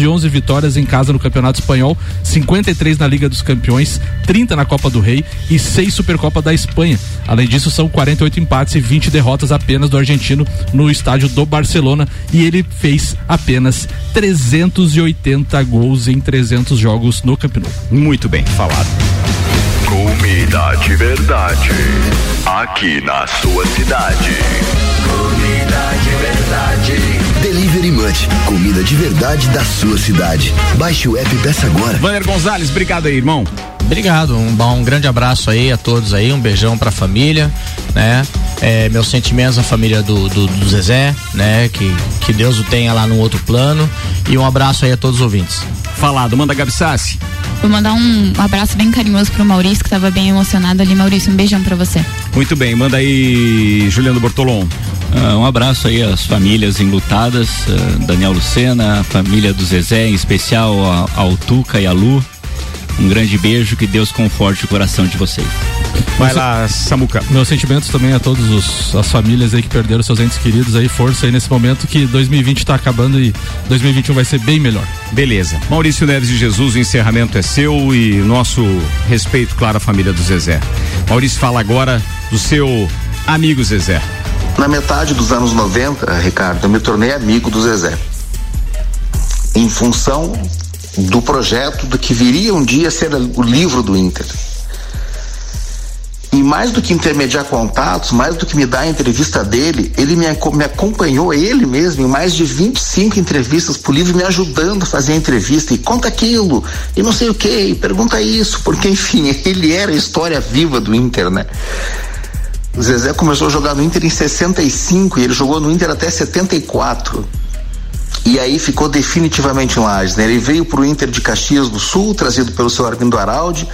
211 vitórias em casa no Campeonato Espanhol, 53 na Liga dos Campeões, 30 na Copa do Rei e 6 Supercopa da Espanha. Além disso, são 48 empates e 20 derrotas apenas do argentino no estádio do Barcelona e ele fez apenas 380 gols em 300 jogos no Camp Nou. Muito bem falado. Comida de verdade. Aqui na sua cidade. Comida de verdade. Comida de verdade da sua cidade. Baixe o app e peça agora. Vander Gonzalez, obrigado aí, irmão. Obrigado, um, bom, um grande abraço aí a todos aí, um beijão pra família, né? É, meus sentimentos à família do, do, do Zezé, né? Que, que Deus o tenha lá no outro plano e um abraço aí a todos os ouvintes. Falado, manda Gabi Sassi. Vou mandar um abraço bem carinhoso pro Maurício, que tava bem emocionado ali. Maurício, um beijão pra você. Muito bem, manda aí, Juliano Bortolom. Ah, um abraço aí às famílias enlutadas, ah, Daniel Lucena, a família do Zezé, em especial a- ao Tuca e a Lu. Um grande beijo, que Deus conforte o coração de vocês. Vai lá, Samuca. Meus sentimentos também a todas os- as famílias aí que perderam seus entes queridos aí, força aí nesse momento que 2020 tá acabando e 2021 vai ser bem melhor. Beleza. Maurício Neves de Jesus, o encerramento é seu e nosso respeito, claro, à família do Zezé. Maurício fala agora do seu amigo Zezé. Na metade dos anos 90, Ricardo, eu me tornei amigo do Zezé. Em função do projeto do que viria um dia ser o livro do Inter. E mais do que intermediar contatos, mais do que me dar a entrevista dele, ele me, me acompanhou, ele mesmo, em mais de 25 entrevistas pro livro, me ajudando a fazer a entrevista. E conta aquilo, e não sei o que, e pergunta isso, porque enfim, ele era a história viva do Inter, né? O Zezé começou a jogar no Inter em 65 e ele jogou no Inter até 74. E aí ficou definitivamente em Lages, né? Ele veio pro Inter de Caxias do Sul, trazido pelo seu Armindo Araldi.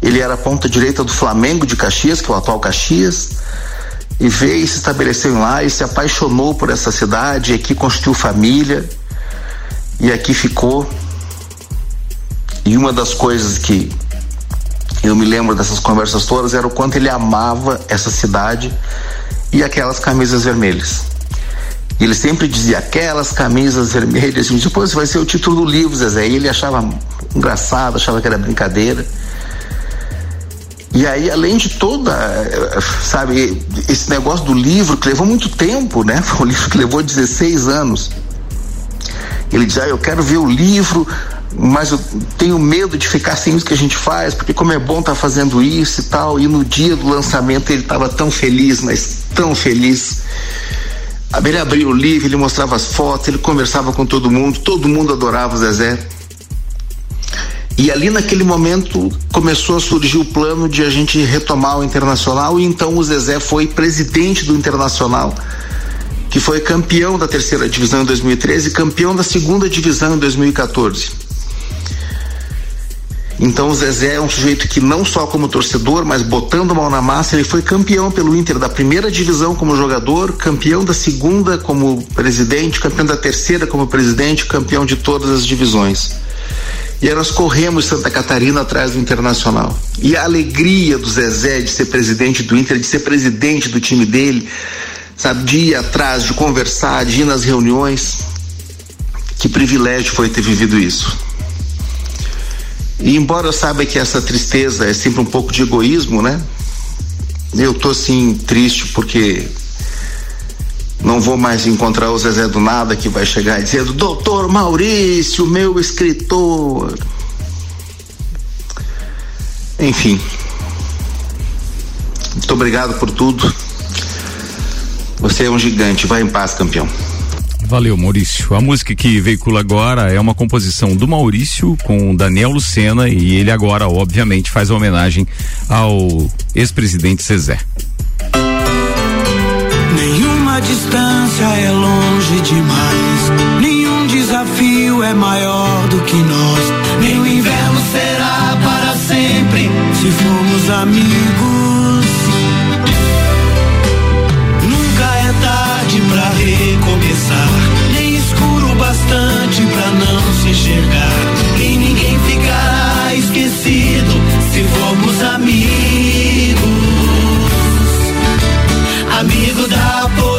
Ele era ponta direita do Flamengo de Caxias, que é o atual Caxias. E veio e se estabeleceu em Lages, se apaixonou por essa cidade, aqui constituiu família. E aqui ficou. E uma das coisas que eu me lembro dessas conversas todas era o quanto ele amava essa cidade e aquelas camisas vermelhas. E ele sempre dizia aquelas camisas vermelhas, e depois vai ser o título do livro, Zezé. E ele achava engraçado, achava que era brincadeira. E aí, além de toda, eh, sabe, esse negócio do livro que levou muito tempo, né? Foi um livro que levou 16 anos. Ele diz, ah, eu quero ver o livro, mas eu tenho medo de ficar sem isso que a gente faz, porque como é bom estar fazendo isso e tal. E no dia do lançamento ele estava tão feliz, mas tão feliz. Ele abria o livro, ele mostrava as fotos, ele conversava com todo mundo, todo mundo adorava o Zezé. E ali naquele momento começou a surgir o plano de a gente retomar o Internacional e então o Zezé foi presidente do Internacional, que foi campeão da terceira divisão em 2013 e campeão da segunda divisão em 2014. Então o Zezé é um sujeito que não só como torcedor, mas botando mão na massa, ele foi campeão pelo Inter da primeira divisão como jogador, campeão da segunda como presidente, campeão da terceira como presidente, campeão de todas as divisões. E aí nós corremos Santa Catarina atrás do Internacional. E a alegria do Zezé de ser presidente do Inter, de ser presidente do time dele, sabe, de ir atrás, de conversar, de ir nas reuniões. Que privilégio foi ter vivido isso. E embora eu saiba que essa tristeza é sempre um pouco de egoísmo, né? Eu tô assim triste porque não vou mais encontrar o Zezé do Nada que vai chegar dizendo: Doutor Maurício, meu escritor. Enfim. Muito obrigado por tudo. Você é um gigante. Vai em paz, campeão. Valeu, Maurício. A música que veicula agora é uma composição do Maurício com Daniel Lucena e ele agora, obviamente, faz uma homenagem ao ex-presidente Zezé. Nenhuma distância é longe demais. Nenhum desafio é maior do que nós. Nem o inverno será para sempre se formos amigos. Nem escuro bastante pra não se enxergar. E ninguém ficará esquecido se formos amigos. Amigo dá apoio,